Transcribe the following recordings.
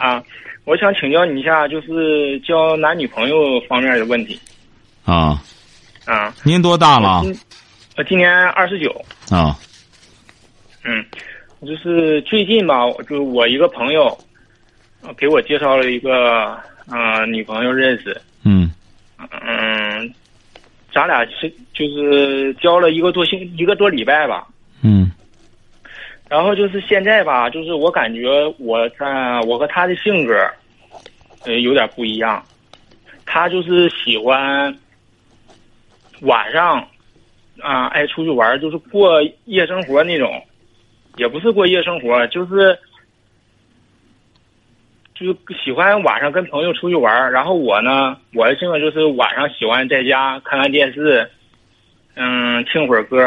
啊，我想请教你一下，就是交男女朋友方面的问题。啊，啊，您多大了？今我今年二十九。啊，嗯，就是最近吧，就是我一个朋友，呃给我介绍了一个呃女朋友认识。嗯嗯，咱俩是就是交了一个多星一个多礼拜吧。嗯然后就是现在吧，就是我感觉我在我和他的性格，呃，有点不一样。他就是喜欢晚上啊，爱出去玩，就是过夜生活那种，也不是过夜生活，就是就是喜欢晚上跟朋友出去玩。然后我呢，我的性格就是晚上喜欢在家看看电视，嗯，听会儿歌，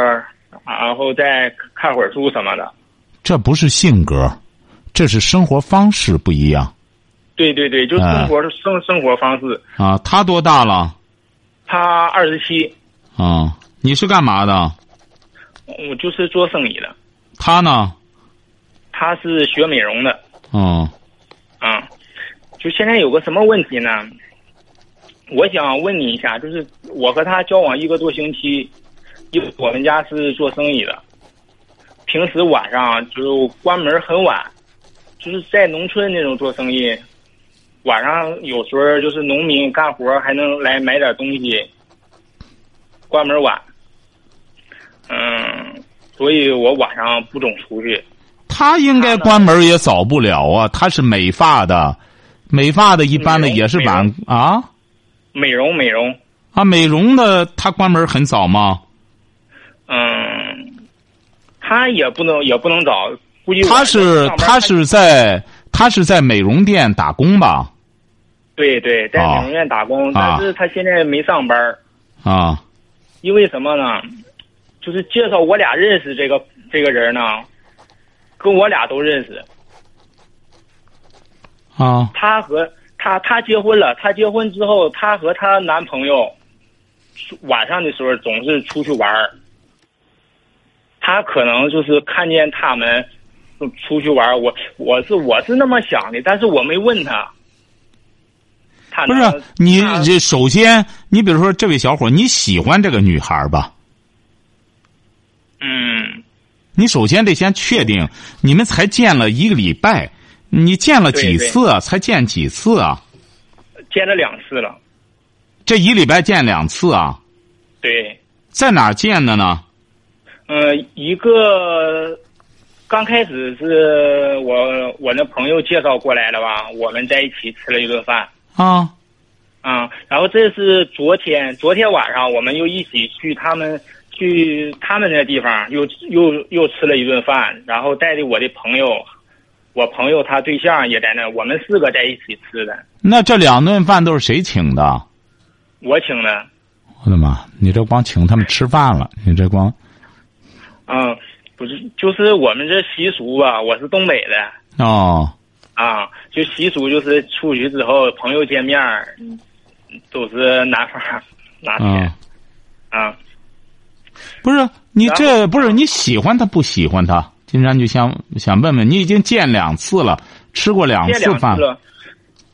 然后再看会儿书什么的。这不是性格，这是生活方式不一样对对对，就生活、生生活方式。啊。他多大了？他二十七，啊，你是干嘛的？我就是做生意的。他呢？他是学美容的，哦，啊、就现在有个什么问题呢？我想问你一下，就是我和他交往一个多星期，因为我们家是做生意的，平时晚上就关门很晚，就是在农村那种做生意，晚上有时候就是农民干活还能来买点东西，关门晚，嗯，所以我晚上不总出去。他应该关门也早不了啊。他是美发的，美发的一般的也是晚啊美容美容，啊，美容的他关门很早吗？嗯，他也不能也不能找，估计他是他是在他是在美容店打工吧？对对，在啊美容院打工，啊但是他现在没上班儿啊因为什么呢？就是介绍我俩认识这个这个人呢，跟我俩都认识。啊他和他他结婚了，他结婚之后，她和她男朋友晚上的时候总是出去玩儿。她可能就是看见他们出去玩，我我是我是那么想的，但是我没问他。他不是你这首先，你比如说这位小伙，你喜欢这个女孩吧？嗯，你首先得先确定，你们才见了一个礼拜，你见了几次啊？才见几次啊？见了两次了。这一礼拜见两次啊？对，在哪儿见的呢？呃，一个刚开始是我我那朋友介绍过来的吧，我们在一起吃了一顿饭。啊啊、然后这是昨天，昨天晚上我们又一起去他们去他们那地方，又又又吃了一顿饭，然后带着我的朋友，我朋友他对象也在那，我们四个在一起吃的，那这两顿饭都是谁请的？我请的，我的妈！你这光请他们吃饭了，你这光嗯，不是，就是我们这习俗吧，我是东北的，哦啊，就习俗就是出去之后朋友见面儿，都是男方拿钱啊，啊，不是你这不是你喜欢他不喜欢他？金山就想想问问，你已经见两次了，吃过两次饭了。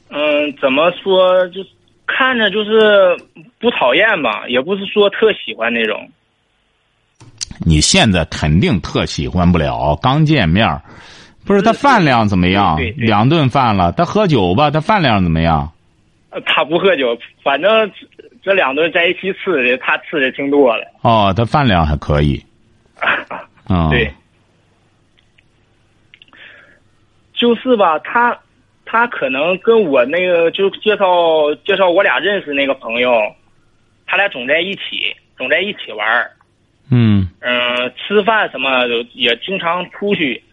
嗯，怎么说？就看着就是不讨厌吧，也不是说特喜欢那种。你现在肯定特喜欢不了，刚见面儿不是他饭量怎么样对对？对两顿饭了，他喝酒吧？他饭量怎么样？呃他不喝酒，反正这两顿在一起吃的，他吃的挺多的。哦，他饭量还可以。啊、对，就是吧，他他可能跟我那个就介绍介绍我俩认识那个朋友，他俩总在一起，总在一起玩儿。嗯嗯、吃饭什么的也经常出去。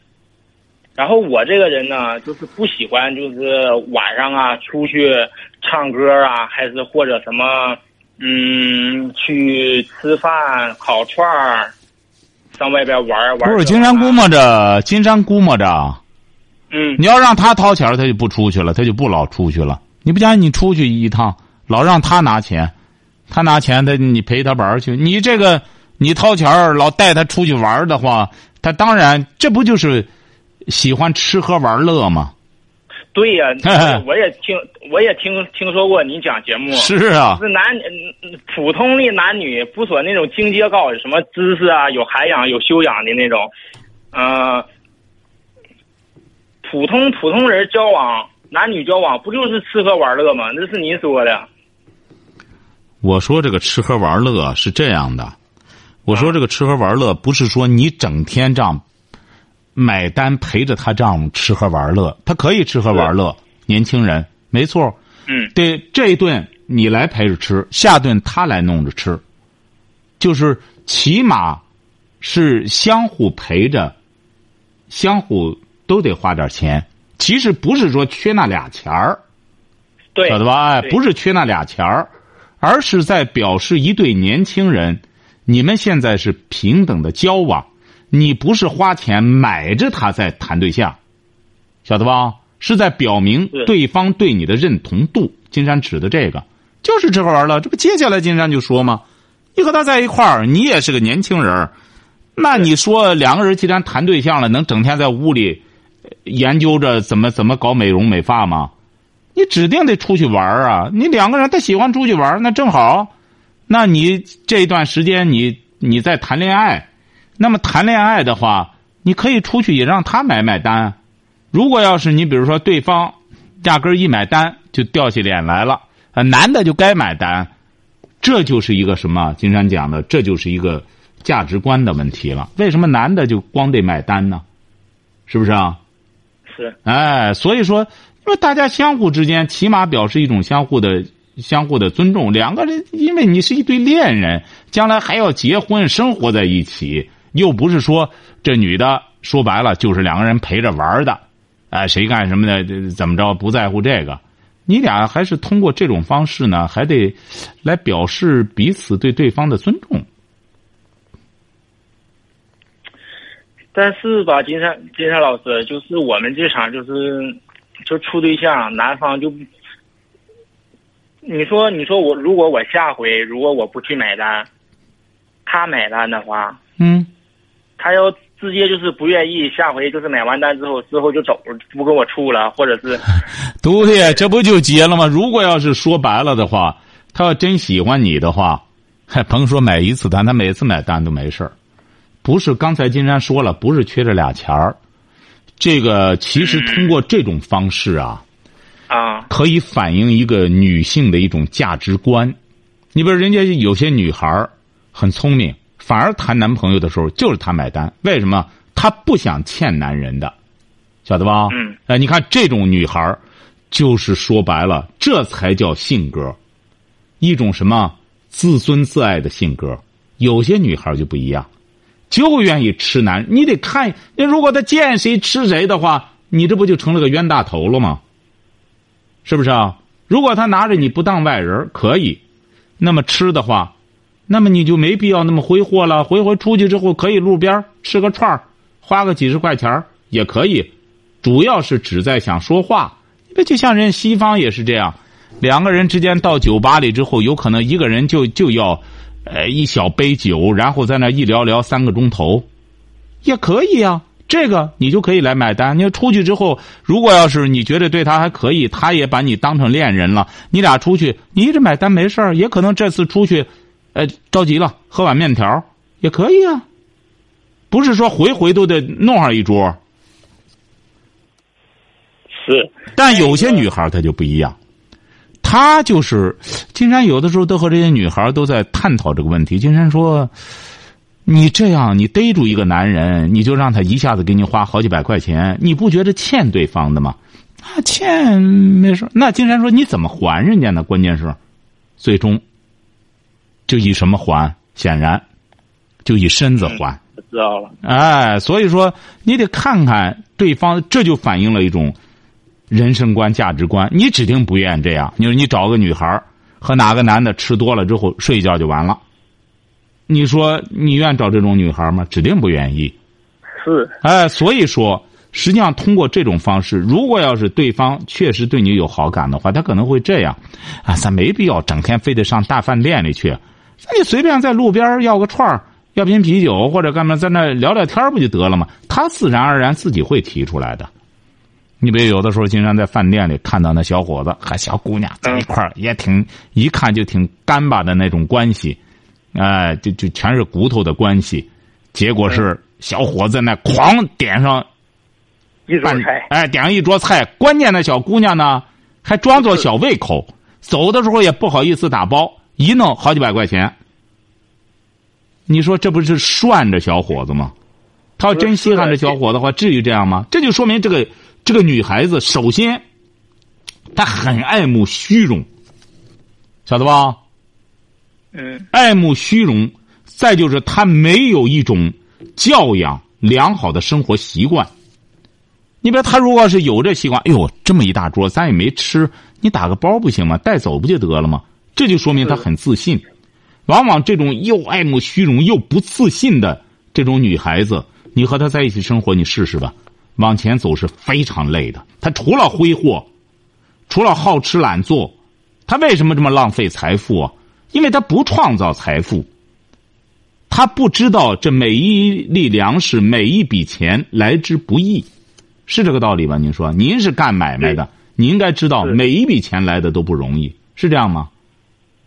然后我这个人呢，就是不喜欢，就是晚上啊出去唱歌啊，还是或者什么，嗯，去吃饭、烤串儿，上外边玩玩。不是金山估摸着，金山估摸着，嗯，你要让他掏钱，他就不出去了，他就不老出去了。你不讲，你出去一趟，老让他拿钱，他拿钱，他你陪他玩去。你这个你掏钱儿，老带他出去玩儿的话，他当然这不就是喜欢吃喝玩乐吗？对呀、我也听，我也听听说过你讲节目，是啊，是男嗯普通的男女，不说那种境界高，有什么知识啊，有涵养、有修养的那种，呃，普通普通人交往，男女交往不就是吃喝玩乐吗？那是您说的。我说这个吃喝玩乐是这样的，我说这个吃喝玩乐不是说你整天这样买单陪着他这样吃喝玩乐，他可以吃喝玩乐，年轻人没错。嗯，对，这一顿你来陪着吃，下顿他来弄着吃，就是起码是相互陪着，相互都得花点钱。其实不是说缺那俩钱儿，对，晓得吧？哎，不是缺那俩钱儿，而是在表示一对年轻人，你们现在是平等的交往，你不是花钱买着他在谈对象，晓得吧？是在表明对方对你的认同度。金山指的这个就是吃喝玩了，这不接下来金山就说吗？你和他在一块儿，你也是个年轻人儿那你说两个人既然谈对象了，能整天在屋里呃研究着怎么怎么搞美容美发吗？你指定得出去玩儿啊！你两个人他喜欢出去玩儿，那正好，那你这一段时间你你在谈恋爱，那么谈恋爱的话，你可以出去也让他买买单。如果要是你比如说对方压根儿一买单就掉起脸来了，啊，男的就该买单，这就是一个什么？金山讲的，这就是一个价值观的问题了。为什么男的就光得买单呢？是不是啊？是哎，所以说，因为大家相互之间起码表示一种相互的、相互的尊重。两个人，因为你是一对恋人，将来还要结婚，生活在一起，又不是说这女的说白了就是两个人陪着玩的，哎，谁干什么的，怎么着不在乎这个。你俩还是通过这种方式呢，还得来表示彼此对对方的尊重。但是吧，金山金山老师，就是我们这场就是就处对象，男方就你说你说我如果我下回如果我不去买单，他买单的话，嗯，他要直接就是不愿意，下回就是买完单之后之后就走，不跟我处了，或者是 对，这不就结了吗？如果要是说白了的话，他要真喜欢你的话，还甭说买一次单，他每次买单都没事儿。不是刚才金山说了，不是缺这俩钱儿，这个其实通过这种方式啊，啊可以反映一个女性的一种价值观。你比如人家有些女孩儿很聪明，反而谈男朋友的时候就是她买单，为什么？她不想欠男人的，晓得吧？嗯。哎，你看这种女孩儿就是说白了，这才叫性格，一种什么自尊自爱的性格。有些女孩就不一样，就愿意吃男。你得看，你如果她见谁吃谁的话，你这不就成了个冤大头了吗？是不是啊？如果他拿着你不当外人可以，那么吃的话，那么你就没必要那么挥霍了。回回出去之后，可以路边吃个串儿花个几十块钱也可以，主要是只在想说话。那就像人西方也是这样，两个人之间到酒吧里之后，有可能一个人就就要，呃，一小杯酒，然后在那一聊聊三个钟头，也可以呀、这个你就可以来买单。你要出去之后，如果要是你觉得对他还可以，他也把你当成恋人了，你俩出去，你一直买单没事儿，也可能这次出去，呃，着急了喝碗面条也可以啊。不是说回回都得弄上一桌，是但有些女孩她就不一样，她就是金山有的时候都和这些女孩都在探讨这个问题。金山说：“你这样，你逮住一个男人，你就让他一下子给你花好几百块钱，你不觉得欠对方的吗？啊，欠没事。那金山说你怎么还人家呢？关键是，最终就以什么还？显然，就以身子还。知道了。哎，所以说你得看看对方，这就反映了一种人生观、价值观。你指定不愿意这样。你说你找个女孩和哪个男的吃多了之后睡一觉就完了，你说你愿找这种女孩吗？指定不愿意。是，哎，所以说，实际上通过这种方式，如果要是对方确实对你有好感的话，他可能会这样，啊，咱没必要整天非得上大饭店里去，那你随便在路边要个串儿，要瓶啤酒或者干嘛，在那聊聊天不就得了吗？他自然而然自己会提出来的。你比如有的时候经常在饭店里看到那小伙子和小姑娘在一块儿，也挺一看就挺干巴的那种关系，哎，就就全是骨头的关系，结果是。小伙子那狂点上一桌菜，哎，点上一桌菜。关键那小姑娘呢，还装作小胃口，走的时候也不好意思打包，一弄好几百块钱。你说这不是涮着小伙子吗？他要真稀罕这小伙子的话，至于这样吗？这就说明这个这个女孩子，首先她很爱慕虚荣，晓得吧？嗯。爱慕虚荣，再就是他没有一种。教养良好的生活习惯，你比如他如果是有这习惯，哎呦，这么一大桌咱也没吃，你打个包不行吗？带走不就得了吗？这就说明他很自信。往往这种又爱慕虚荣又不自信的这种女孩子，你和她在一起生活，你试试吧，往前走是非常累的。她除了挥霍，除了好吃懒做，她为什么这么浪费财富啊？因为他不创造财富。他不知道这每一粒粮食、每一笔钱来之不易，是这个道理吧？您说，您是干买卖的，你应该知道每一笔钱来的都不容易，是这样吗？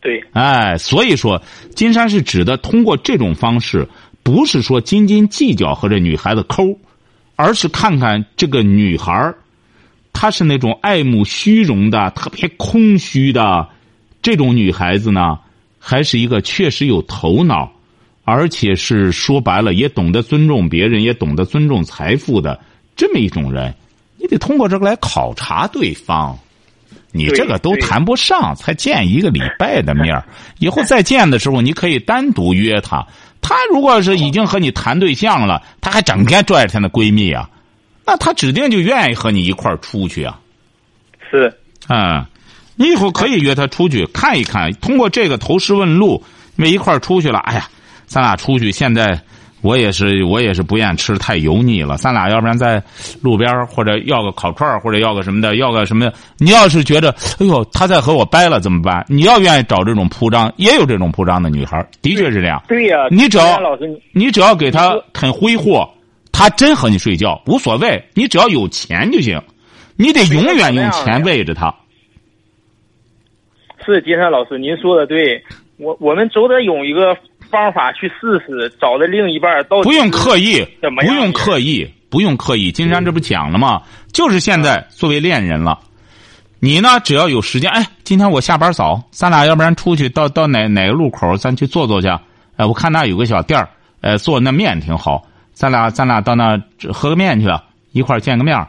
对。哎，所以说，金山是指的通过这种方式，不是说斤斤计较和这女孩子抠，而是看看这个女孩她是那种爱慕虚荣的、特别空虚的这种女孩子呢，还是一个确实有头脑。而且是说白了，也懂得尊重别人，也懂得尊重财富的这么一种人，你得通过这个来考察对方。你这个都谈不上，才见一个礼拜的面以后再见的时候，你可以单独约他。他如果是已经和你谈对象了，他还整天拽着他的闺蜜啊，那他指定就愿意和你一块儿出去啊。是，嗯，你以后可以约他出去看一看，通过这个投石问路，因为一块儿出去了，哎呀。咱俩出去，现在我也是，我也是不愿吃太油腻了。咱俩要不然在路边或者要个烤串或者要个什么的，要个什么？你要是觉得，哎呦，他在和我掰了怎么办？你要愿意找这种铺张，也有这种铺张的女孩，的确是这样。对呀，你只要你只要给他肯挥霍，他真和你睡觉无所谓。你只要有钱就行，你得永远用钱喂着他。是金山老师，您说的对，我我们总得有一个。方法去试试，找的另一半到不用刻意，不用刻意，不用刻意。金山这不讲了吗？就是现在作为恋人了，你呢只要有时间，哎，今天我下班早，咱俩要不然出去到到哪哪个路口，咱去坐坐去。哎，我看那有个小店儿，呃，做那面挺好，咱俩咱俩到那喝个面去，一块见个面，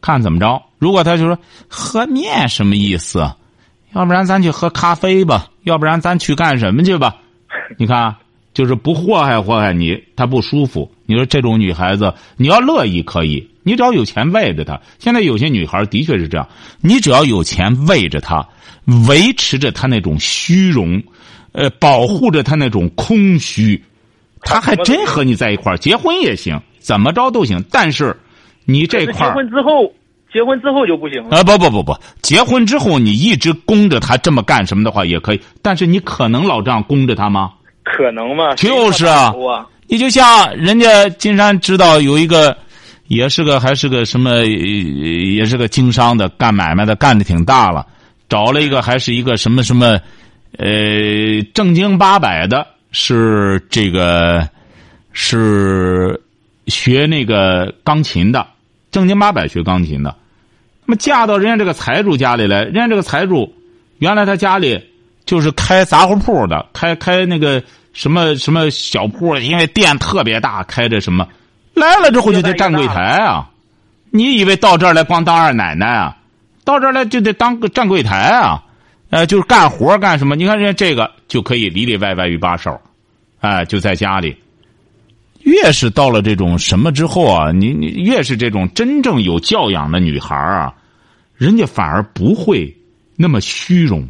看怎么着。如果他就说喝面什么意思？要不然咱去喝咖啡吧，要不然咱去干什么去吧？你看，就是不祸害祸害你，他不舒服。你说这种女孩子，你要乐意可以，你只要有钱喂着她。现在有些女孩的确是这样，你只要有钱喂着她，维持着她那种虚荣，呃，保护着她那种空虚，她还真和你在一块儿结婚也行，怎么着都行。但是，你这块结婚之后，结婚之后就不行了。啊，不不不不，结婚之后你一直供着他这么干什么的话也可以，但是你可能老这样供着他吗？可能吗？就是啊，你就像人家金山知道有一个，也是个还是个什么，也是个经商的，干买卖的，干的挺大了，找了一个还是一个什么什么，呃，正经八百的，是这个，是学那个钢琴的，正经八百学钢琴的，那么嫁到人家这个财主家里来，人家这个财主，原来他家里。就是开杂货铺的，开开那个什么什么小铺，因为店特别大，开着什么来了之后就得站柜台啊！你以为到这儿来光当二奶奶啊？到这儿来就得当个站柜台啊！呃，就是干活干什么？你看人家这个就可以里里外外一把手，哎，就在家里，越是到了这种什么之后啊，你你越是这种真正有教养的女孩啊，人家反而不会那么虚荣，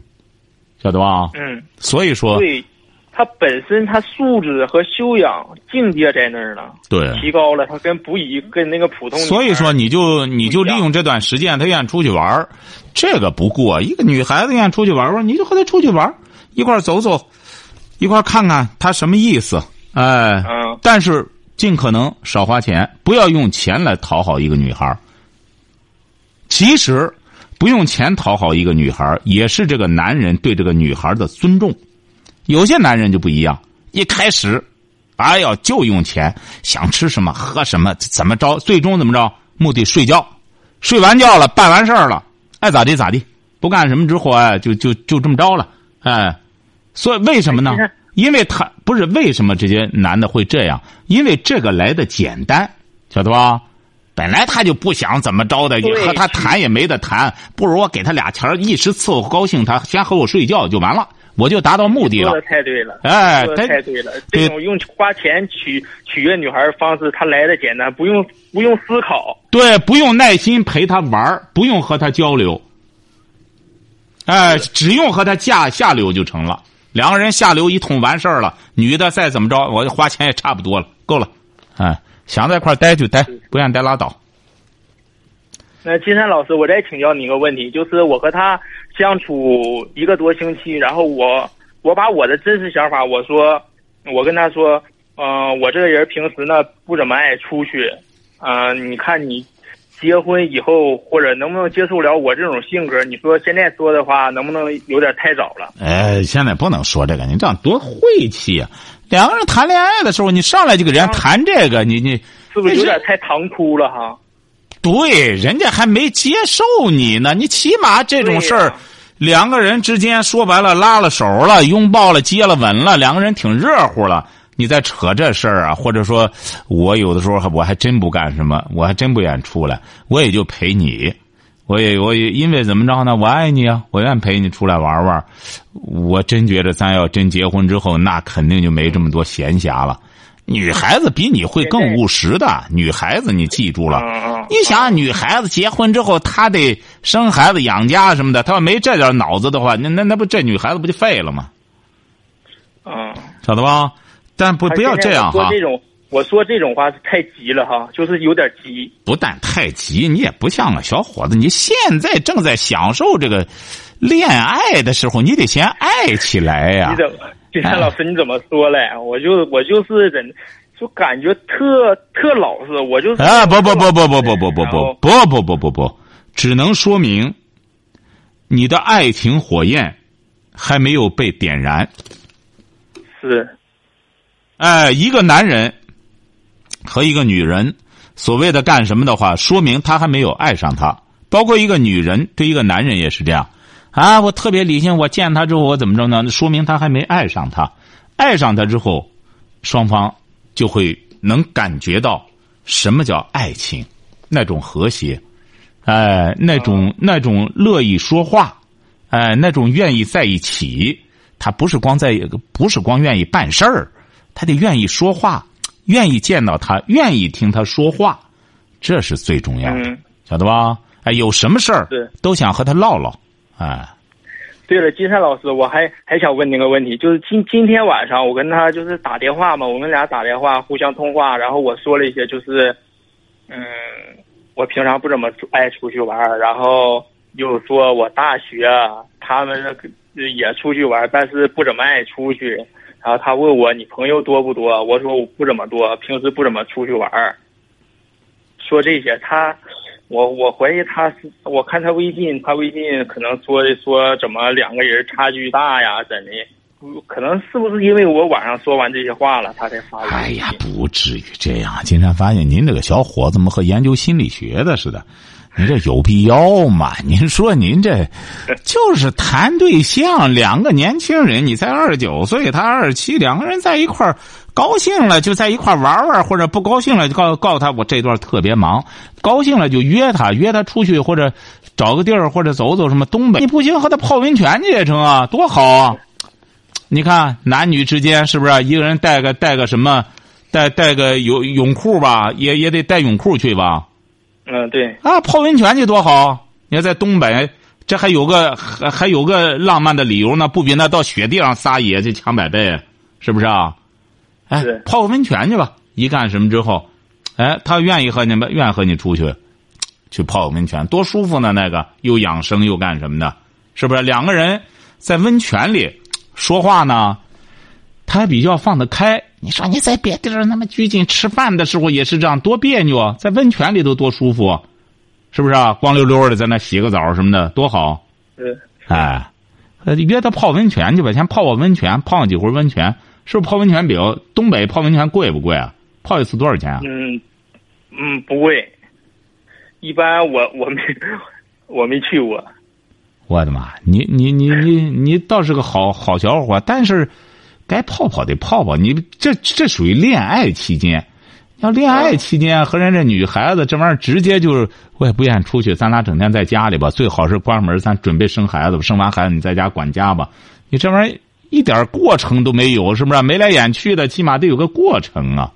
晓得吧？嗯，所以说，对，她本身她素质和修养境界在那儿呢，对，提高了，她跟不一跟那个普通所以说你就你就利用这段时间，她愿意出去玩儿这个不过。一个女孩子愿意出去玩玩，你就和她出去玩一块儿走走，一块儿看看她什么意思。哎，嗯但是尽可能少花钱，不要用钱来讨好一个女孩儿。其实，不用钱讨好一个女孩儿，也是这个男人对这个女孩儿的尊重。有些男人就不一样，一开始，哎呀，就用钱，想吃什么喝什么，怎么着，最终怎么着？目的睡觉，睡完觉了，办完事儿了，爱咋地咋地，不干什么之后，哎，就就就这么着了，哎，所以为什么呢？因为他不是为什么这些男的会这样？因为这个来的简单，晓得吧？本来他就不想怎么着的，对和他谈也没得谈，不如我给他俩钱儿一时伺候高兴，他先和我睡觉就完了，我就达到目的了说的。太对了，哎说的太对了。这种用花钱取取悦女孩的方式，他来的简单，不用不用思考。对，不用耐心陪他玩不用和他交流，哎，只用和他下下流就成了。两个人下流一通完事儿了，女的再怎么着，我花钱也差不多了，够了。哎，想在一块儿待就待，不愿意待拉倒。那金山老师，我再请教你一个问题，就是我和他相处一个多星期，然后我我把我的真实想法，我说，我跟他说，嗯、我这个人平时呢不怎么爱出去，嗯、你看你结婚以后或者能不能接受了我这种性格？你说现在说的话能不能有点太早了？哎，现在不能说这个，你这样多晦气呀、两个人谈恋爱的时候，你上来就给人家谈这个，你你是不是有点太唐突了哈？对，人家还没接受你呢，你起码这种事儿，两个人之间说白了拉了手了，拥抱了，接了吻了，两个人挺热乎了。你在扯这事儿啊，或者说，我有的时候还我还真不干什么，我还真不愿意出来，我也就陪你，我也我也因为怎么着呢？我爱你啊，我愿意陪你出来玩玩。我真觉得咱要真结婚之后，那肯定就没这么多闲暇了。女孩子比你会更务实的，女孩子你记住了。你想，女孩子结婚之后，她得生孩子、养家什么的，她要没这点脑子的话，那那那不这女孩子不就废了吗？嗯，晓得吧？但不不要这样哈我说，这种我说这种话是太急了哈，就是有点急。不但太急，你也不像个小伙子，你现在正在享受这个恋爱的时候，你得先爱起来呀、你怎么，金山老师你怎么说嘞？我就我就是人，就感觉特特老实，我就是啊，不不不不不不不不不不不不不不，只能说明你的爱情火焰还没有被点燃。是哎，一个男人和一个女人，所谓的干什么的话，说明他还没有爱上她。包括一个女人对一个男人也是这样，啊，我特别理性，我见他之后我怎么着呢？说明他还没爱上他。爱上他之后，双方就会能感觉到什么叫爱情，那种和谐，哎，那种那种乐意说话，哎，那种愿意在一起。他不是光在，不是光愿意办事儿，他得愿意说话，愿意见到他，愿意听他说话，这是最重要的，嗯。晓得吧？哎，有什么事儿都想和他唠唠，哎，对了，金山老师，我还还想问您个问题，就是今今天晚上我跟他就是打电话嘛，我们俩打电话互相通话，然后我说了一些就是，嗯，我平常不怎么爱出去玩，然后又说我大学啊他们也出去玩，但是不怎么爱出去。然后他问我你朋友多不多？我说我不怎么多，平时不怎么出去玩儿。说这些，他，我我怀疑他是，我看他微信，他微信可能说的说怎么两个人差距大呀，怎的？可能是不是因为我晚上说完这些话了，他才发的？哎呀，不至于这样。金山发现您这个小伙子怎么和研究心理学的似的？您这有必要吗？您说您这 就是谈对象，两个年轻人，你才二十九岁，他二十七，两个人在一块儿高兴了就在一块儿玩玩，或者不高兴了就告告诉他我这段特别忙，高兴了就约他约他出去或者找个地儿或者走走什么东北，你不行和他泡温泉去也成啊，多好啊！你看男女之间是不是一个人带个带个什么，带带个泳泳裤吧，也也得带泳裤去吧。嗯，对，啊，泡温泉去多好！你要在东北，这还有个还还有个浪漫的理由呢，不比那到雪地上撒野去强百倍，是不是啊？哎，泡个温泉去吧。一干什么之后，哎，他愿意和你们，愿意和你出去，去泡个温泉，多舒服呢！那个又养生又干什么的，是不是？两个人在温泉里说话呢，他还比较放得开。你说你在别地儿那么拘谨，吃饭的时候也是这样，多别扭啊！在温泉里头多舒服，是不是啊？光溜溜的在那洗个澡什么的，多好！嗯，哎，呃，约他泡温泉去吧，先泡泡温泉，泡几回温泉，是不是泡温泉比较东北泡温泉贵不贵啊？泡一次多少钱啊？嗯嗯，不贵，一般我 我没我没去过，我的妈！你你你你你倒是个好好小伙，但是该泡泡得泡泡。你这这属于恋爱期间，要恋爱期间和人家女孩子这玩意儿直接就是，我也不愿意出去，咱俩整天在家里吧，最好是关门，咱准备生孩子吧，生完孩子你在家管家吧。你这玩意儿一点过程都没有，是不是？眉来眼去的，起码得有个过程啊。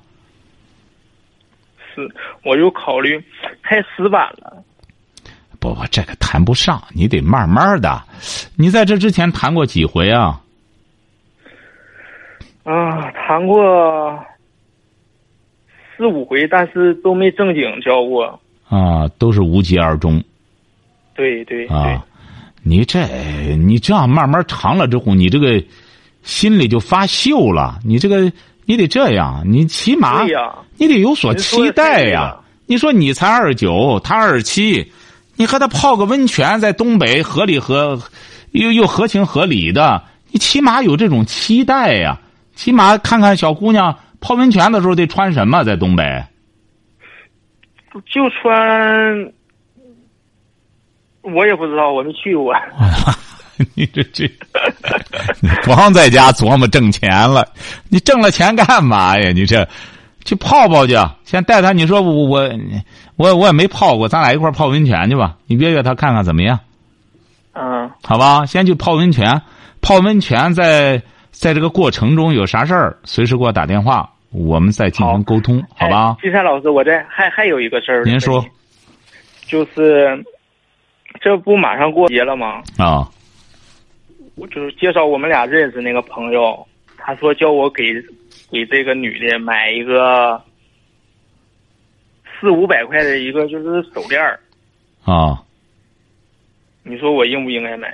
是，我就考虑太死板了。不不，这个谈不上，你得慢慢的。你在这之前谈过几回啊？啊，谈过四五回，但是都没正经交过。啊，都是无疾而终对对对啊！，你这你这样慢慢长了之后，你这个心里就发锈了。你这个你得这样，你起码你得有所期待呀。你说你才二十九，他二十七，你和他泡个温泉，在东北合理合又又合情合理的，你起码有这种期待呀。起码看看小姑娘泡温泉的时候得穿什么，在东北。就穿，我也不知道，我没去过。你这这，你光在家琢磨挣钱了，你挣了钱干嘛呀？你这去泡泡去，先带他。你说我我我我也没泡过，咱俩一块儿泡温泉去吧。你约约他看看怎么样？嗯，好吧，先去泡温泉，泡温泉在在这个过程中有啥事儿，随时给我打电话，我们再进行沟通，好吧哎？金山老师，我这还还有一个事儿。您说，就是这不马上过节了吗？啊我就是介绍我们俩认识那个朋友，他说叫我给给这个女的买一个四五百块的一个就是手链儿，啊，你说我应不应该买？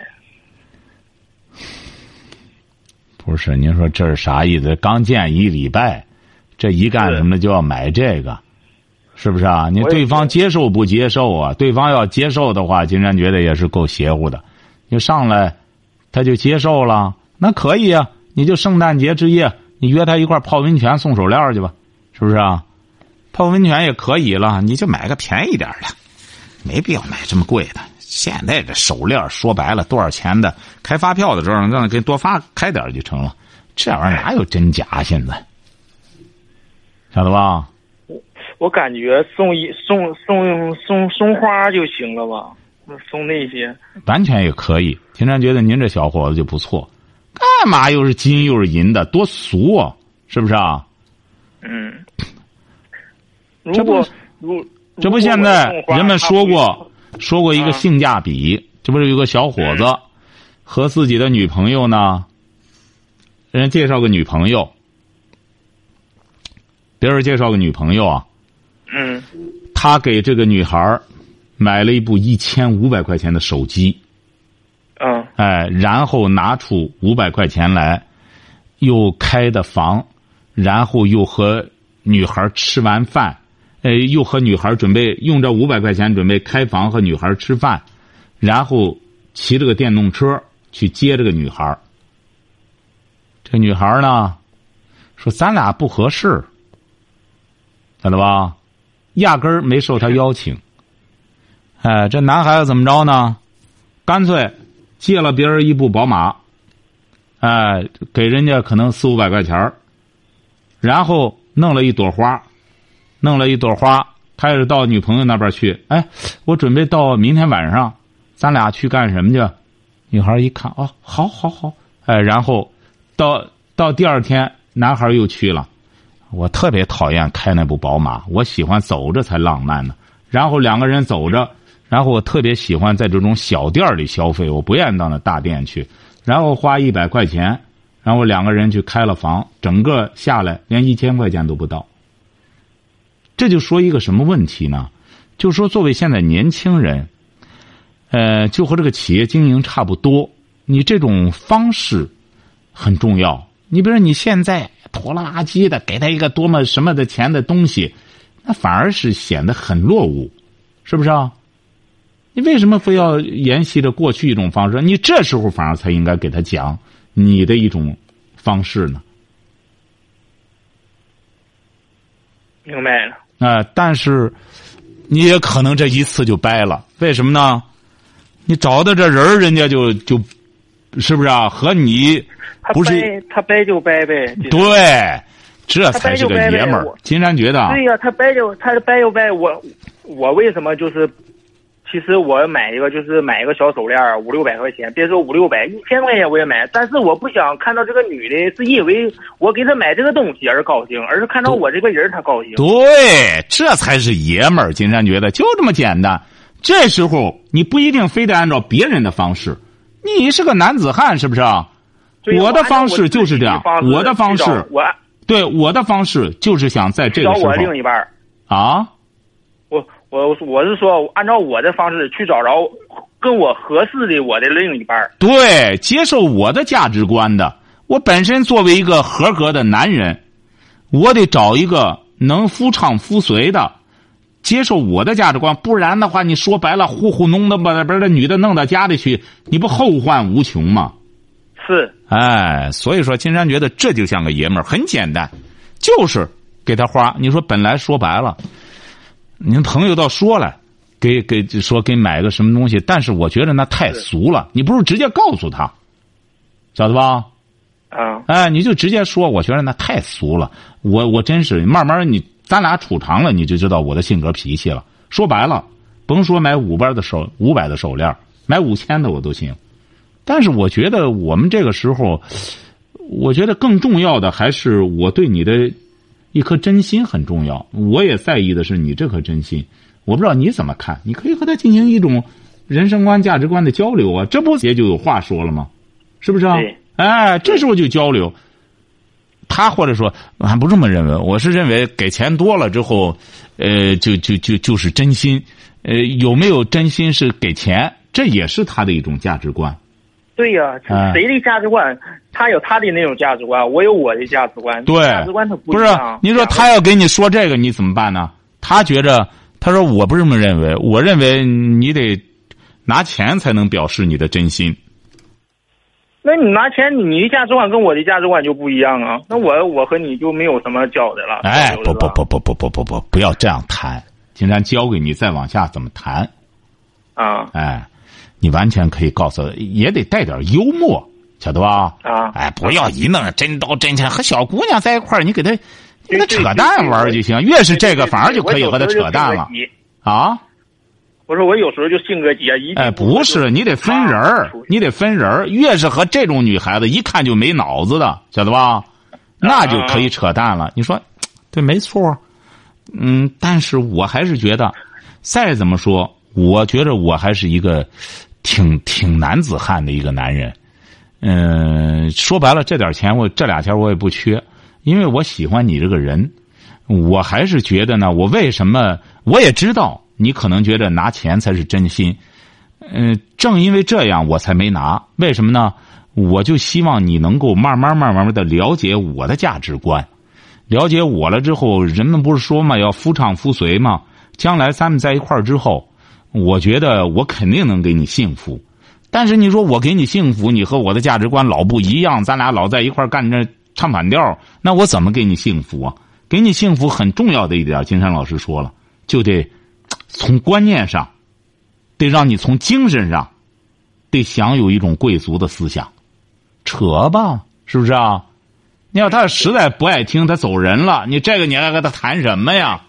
不是，您说这是啥意思？刚见一礼拜，这一干什么就要买这个，是不是啊？你对方接受不接受啊？对方要接受的话，金山觉得也是够邪乎的。你上来，他就接受了，那可以啊。你就圣诞节之夜，你约他一块儿泡温泉送手链去吧，是不是啊？泡温泉也可以了，你就买个便宜点儿的，没必要买这么贵的。现在这手链说白了多少钱的？开发票的时候让给多发开点就成了。这玩意儿哪有真假？现在晓得吧？我我感觉送一送送送送花就行了吧，送那些。完全也可以。秦山觉得您这小伙子就不错，干嘛又是金又是银的，多俗啊！是不是啊？嗯，这不如果如这不现在人们说过说过一个啊。性价比，这不是有个小伙子和自己的女朋友呢，人家介绍个女朋友，别人介绍个女朋友啊，嗯。他给这个女孩儿买了一部一千五百块钱的手机，嗯。哎，然后拿出五百块钱来，又开的房，然后又和女孩吃完饭，呃，又和女孩准备用这五百块钱准备开房和女孩吃饭，然后骑着个电动车去接这个女孩。这女孩呢，说咱俩不合适，晓得吧？压根儿没受他邀请。哎，这男孩子怎么着呢？干脆借了别人一部宝马，哎，给人家可能四五百块钱然后弄了一朵花，弄了一朵花，开始到女朋友那边去。哎，我准备到明天晚上，咱俩去干什么去？女孩一看，哦，好好好，哎，然后到到第二天，男孩又去了。我特别讨厌开那部宝马，我喜欢走着才浪漫呢。然后两个人走着，然后我特别喜欢在这种小店里消费，我不愿意到那大店去。然后花一百块钱，然后两个人去开了房，整个下来连一千块钱都不到。这就说一个什么问题呢？就说作为现在年轻人，呃，就和这个企业经营差不多，你这种方式很重要。你比如说你现在拖拉拉圾的给他一个多么什么的钱的东西。那反而是显得很落伍，是不是啊？你为什么非要沿袭着过去一种方式？你这时候反而才应该给他讲你的一种方式呢？明白了。啊，但是你也可能这一次就掰了，为什么呢？你找的这人人家就就，是不是啊？和你不是他掰就掰呗。对。这才是个爷们儿，金山觉得。对呀，他掰就他掰就掰，我我为什么就是，其实我买一个就是买一个小手链五六百块钱，别说五六百，一千块钱我也买。但是我不想看到这个女的，是因为我给她买这个东西而高兴，而是看到我这个人她高兴。对，这才是爷们儿。金山觉得就这么简单。这时候你不一定非得按照别人的方式，你是个男子汉，是不是啊？我的方式就是这样，我的方式我。对我的方式就是想在这个时候，找我另一半啊，我我我是说按照我的方式去找着跟我合适的我的另一半对，接受我的价值观的。我本身作为一个合格的男人，我得找一个能夫唱妇随的，接受我的价值观。不然的话，你说白了，糊糊弄的把把这女的弄到家里去，你不后患无穷吗？是，哎，所以说金山觉得这就像个爷们儿，很简单，就是给他花。你说本来说白了，您朋友倒说了，给给说给买个什么东西，但是我觉得那太俗了。你不如直接告诉他，晓得吧？啊，哎，你就直接说，我觉得那太俗了。我我真是慢慢你咱俩处长了，你就知道我的性格脾气了。说白了，甭说买五百的手五百的手链，买五千的我都行。但是我觉得我们这个时候，我觉得更重要的还是我对你的一颗真心很重要。我也在意的是你这颗真心。我不知道你怎么看？你可以和他进行一种人生观、价值观的交流啊，这不也就有话说了吗？是不是啊？哎，这时候就交流。他或者说俺不这么认为，我是认为给钱多了之后，呃，就就就就是真心。呃，有没有真心是给钱，这也是他的一种价值观。对呀，谁的价值观？他有他的那种价值观，我有我的价值观。对，价值观他不是。你说他要给你说这个，你怎么办呢？他觉着，他说我不这么认为，我认为你得拿钱才能表示你的真心。那你拿钱，你的价值观跟我的价值观就不一样啊。那我我和你就没有什么交的了。哎，不不不不不不不不，不要这样谈。金山教给你再往下怎么谈。啊。哎。你完全可以告诉，也得带点幽默，晓得吧？啊！哎，不要一弄真刀真枪，和小姑娘在一块儿，你给他，给她扯淡玩就行。越是这个，反而就可以和她扯淡了。啊！我说我有时候就性格急啊，一哎，不是，你得分人儿，你得分人儿。越是和这种女孩子，一看就没脑子的，晓得吧？那就可以扯淡了。你说，对，没错。嗯，但是我还是觉得，再怎么说，我觉得我还是一个。挺挺男子汉的一个男人，嗯，说白了，这点钱我这俩钱我也不缺，因为我喜欢你这个人，我还是觉得呢，我为什么我也知道你可能觉得拿钱才是真心，嗯，正因为这样我才没拿，为什么呢？我就希望你能够慢慢慢慢的了解我的价值观，了解我了之后，人们不是说嘛，要夫唱妇随嘛，将来咱们在一块儿之后。我觉得我肯定能给你幸福，但是你说我给你幸福，你和我的价值观老不一样，咱俩老在一块干这唱反调，那我怎么给你幸福啊？给你幸福很重要的一点，金山老师说了，就得从观念上，得让你从精神上，得享有一种贵族的思想，扯吧，是不是啊？你要他实在不爱听，他走人了，你这个你还跟他谈什么呀？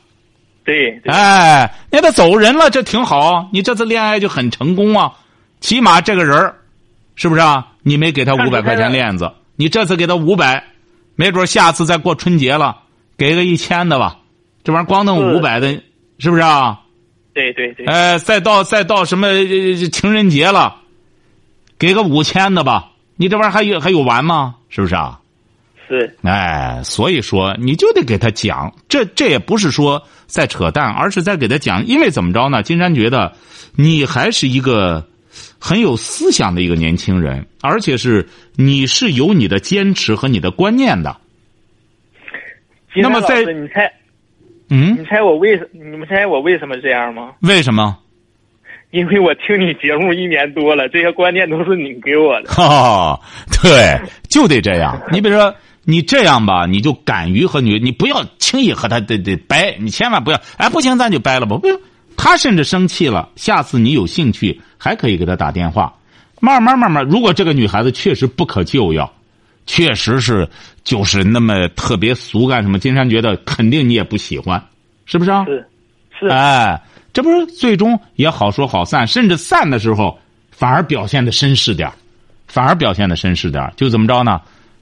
对，哎，那他走人了，这挺好。你这次恋爱就很成功啊，起码这个人儿，是不是啊？你没给他五百块钱链子，你这次给他五百，没准下次再过春节了，给。给个一千的吧，这玩意儿光弄是五百的，是不是啊？对对对，哎，再到再到什么呃情人节了，给个五千的吧，你这玩意儿还有还有完吗？是不是啊？是哎，所以说你就得给他讲，这这也不是说在扯淡，而是在给他讲，因为怎么着呢？金山觉得你还是一个很有思想的一个年轻人，而且是你是有你的坚持和你的观念的。那么在你猜嗯，你猜我为什你们猜我为什么这样吗？为什么？因为我听你节目一年多了，这些观念都是你给我的。哈、对，就得这样。你比如说，你这样吧，你就敢于和女，你不要轻易和她得得掰，你千万不要。哎，不行，咱就掰了吧。不用，她甚至生气了，下次你有兴趣还可以给她打电话，慢慢慢慢。如果这个女孩子确实不可救药，确实是就是那么特别俗干什么，金山觉得肯定你也不喜欢，是不是啊？是是哎，这不是最终也好说好散，甚至散的时候反而表现的绅士点儿反而表现的绅士点儿就怎么着呢？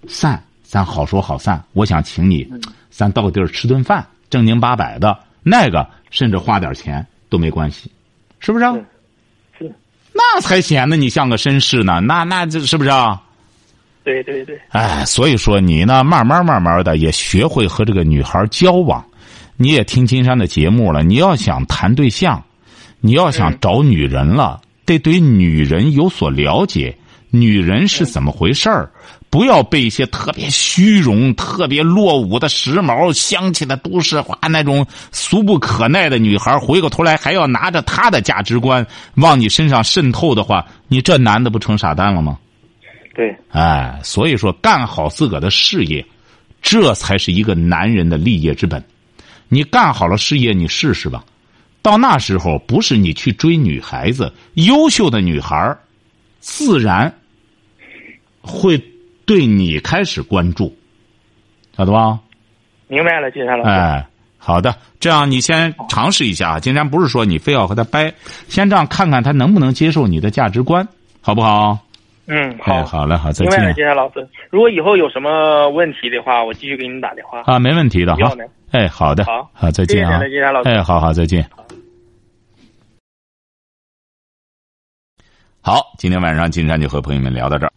散，咱好说好散。我想请你，咱到个地儿吃顿饭，正经八百的，那个甚至花点钱都没关系，是不是啊？是是那才显得你像个绅士呢。那那这是不是啊？对对对，哎，所以说你呢，慢慢慢慢的也学会和这个女孩交往。你也听金山的节目了，你要想谈对象，你要想找女人了，得对女人有所了解，女人是怎么回事儿，不要被一些特别虚荣、特别落伍的时髦、香气的都市化那种俗不可耐的女孩，回过头来还要拿着她的价值观往你身上渗透的话，你这男的不成傻蛋了吗？对哎，所以说干好自个的事业，这才是一个男人的立业之本。你干好了事业，你试试吧。到那时候，不是你去追女孩子，优秀的女孩儿自然会对你开始关注，晓得吧？明白了，金山老师。哎，好的，这样你先尝试一下。金山不是说你非要和他掰，先这样看看他能不能接受你的价值观，好不好？嗯，哎，好，好嘞，好，再明白了，见金山老师。如果以后有什么问题的话，我继续给你打电话。啊，没问题的哈要的。哎，好的，好再见啊谢谢金山老师。哎，好好，再见。好，今天晚上金山就和朋友们聊到这儿。